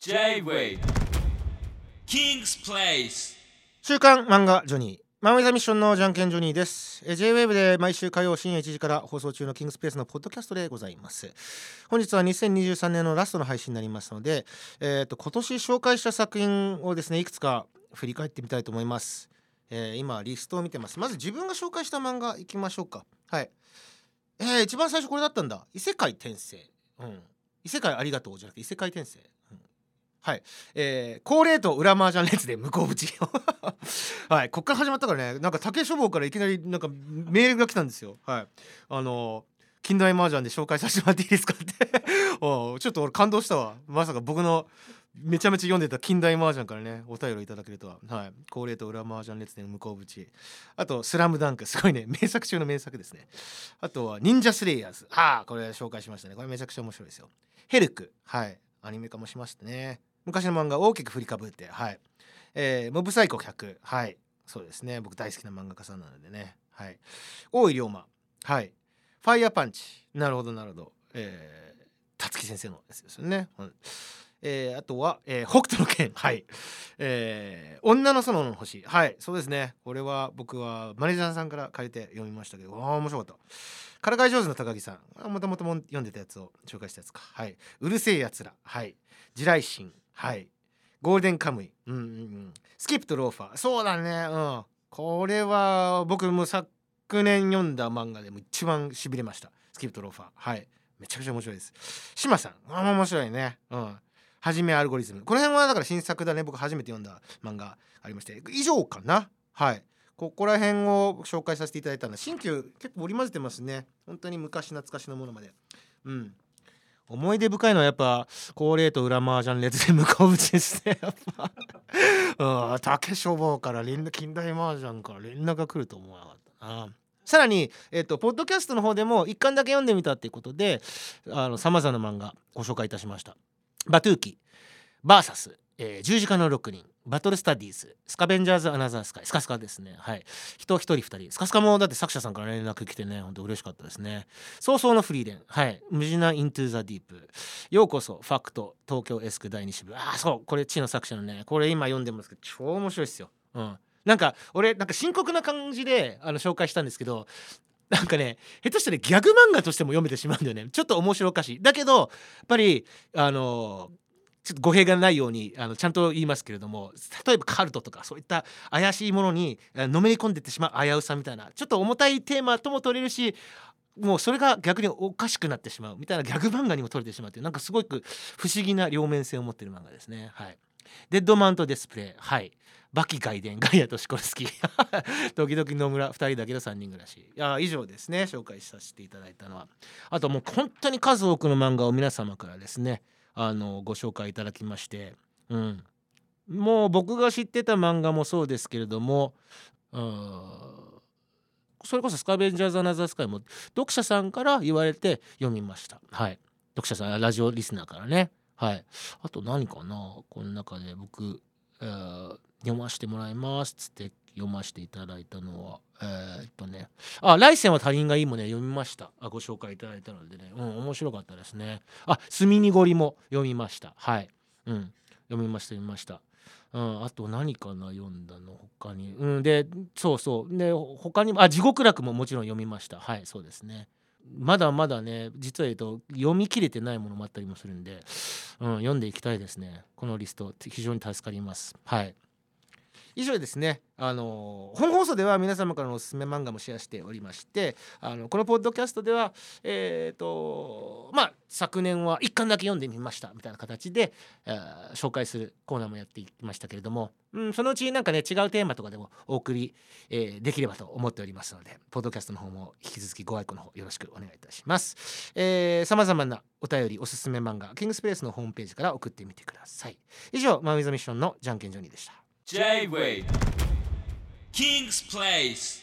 J-Way. King's Place. 週刊漫画ジョニー。マンウェザミッションのじゃんけんジョニーです。J-WAVE で毎週火曜深夜1時から放送中のキングスペースのポッドキャストでございます。本日は2023年のラストの配信になりますのでえっ、と今年紹介した作品をですねいくつか振り返ってみたいと思います。えー今リストを見てます。まず自分が紹介した漫画いきましょうか。はい。えー一番最初これだったんだ。異世界転生。うん。異世界ありがとうじゃなくて異世界転生、うん。はい、えー、高齢と裏麻雀列で向こう淵 はい。こっから始まったからね。なんか竹書房からいきなりなんかメールが来たんですよ。はい。あの近代麻雀で紹介させてもらっていいですかって。おちょっと俺感動したわ。まさか僕のめちゃめちゃ読んでた近代麻雀からねお便りをいただけるとは。はい。高齢と裏麻雀列伝向こう淵あとスラムダンク。すごいね。名作中の名作ですね。あとは忍者スレイヤーズ。ああこれ紹介しましたね。これめちゃくちゃ面白いですよ。ヘルク。はい。アニメ化もしましたね。昔の漫画大きく振りかぶってはい。えー、モブサイコ100はい。そうですね。僕大好きな漫画家さんなのでね。はい。大井龍馬。はい。ファイヤーパンチ。なるほどなるほど。えー、辰木先生のやつですよね、うん。えー、あとは、えー、北斗の拳。はい、えー、女の園の星。はい。そうですね。これは僕はマネージャーさんから借りて読みましたけどああ面白かった。からかい上手の高木さん。もともとも読んでたやつを紹介したやつか。はい。うるせえやつら。はい。地雷神。はい。ゴールデンカムイ。うんうんうん。スキップとローファー。そうだね。うん。これは僕も昨年読んだ漫画でも一番しびれました。スキップとローファー。はい。めちゃくちゃ面白いです。島さん。あ面白いね。うん。はじめアルゴリズム。この辺はだから新作だね。僕初めて読んだ漫画ありまして。以上かな。はい。ここら辺を紹介させていただいたのは新旧結構織り交ぜてますね。本当に昔懐かしのものまで。うん。思い出深いのはやっぱ高齢と裏麻雀列で向こう打ちしてやっぱ。うん竹書房から連絡近代麻雀から連絡が来ると思わなかったな。さらに、えっと、ポッドキャストの方でも一巻だけ読んでみたっていうことでさまざまな漫画ご紹介いたしました。バトゥーキバーサス、えー、十字架の6人。バトルスタディーズ。スカベンジャーズ・アナザースカイ。スカスカですね。はい。人一人二人。スカスカもだって作者さんから連絡来てね。ほんと嬉しかったですね。早々のフリーレン。はい。ムジナ・イントゥ・ザ・ディープ。ようこそファクト。東京エスク第二支部。ああそう。これ地の作者のね。これ今読んでますけど超面白いですよ。うん。なんか俺なんか深刻な感じであの紹介したんですけどなんかね下手したらギャグ漫画としても読めてしまうんだよね。ちょっと面白おかしい。だけどやっぱりあのちょっと語弊がないようにあのちゃんと言いますけれども例えばカルトとかそういった怪しいものにのめり込んでってしまう危うさみたいなちょっと重たいテーマとも取れるしもうそれが逆におかしくなってしまうみたいなギャグ漫画にも取れてしまうっていうなんかすごく不思議な両面性を持っている漫画ですね。はい、デッドマントディスプレイ。はい。バキ外伝ガイアとシコルスキー。時々野村2人だけど3人暮らし。いや以上ですね。紹介させていただいたのは。あともう本当に数多くの漫画を皆様からですねあのご紹介いただきまして、うん、もう僕が知ってた漫画もそうですけれどもうんそれこそスカベンジャーズ・アナザースカイも読者さんから言われて読みました。はい。読者さんラジオリスナーからね。はい。あと何かな？この中で僕、えー読ませてもらいますっつって。読ませていただいたのはえーっとね。あ来世は他人がいいもね読みました。あご紹介いただいたのでね。うん面白かったですね。あ墨にごりも読みました。はい。うん。読みました読みました。うん、あと何かな読んだの。他に。うんでそうそう。で他にもあ地獄楽ももちろん読みました。はいそうですね。まだまだね実は言うと読み切れてないものもあったりもするんで、うん、読んでいきたいですね。このリスト非常に助かります。はい。以上ですねあの本放送では皆様からのおすすめ漫画もシェアしておりましてあのこのポッドキャストではえっ、とまあ昨年は一巻だけ読んでみましたみたいな形で、えー紹介するコーナーもやっていきましたけれども、うん、そのうちなんかね違うテーマとかでもお送り、えーできればと思っておりますのでポッドキャストの方も引き続きご愛顧の方よろしくお願いいたします。さまざまなお便りおすすめ漫画キングスペースのホームページから送ってみてください。以上マウィズミッションのじゃんけんジョニーでした。J-Way King's Place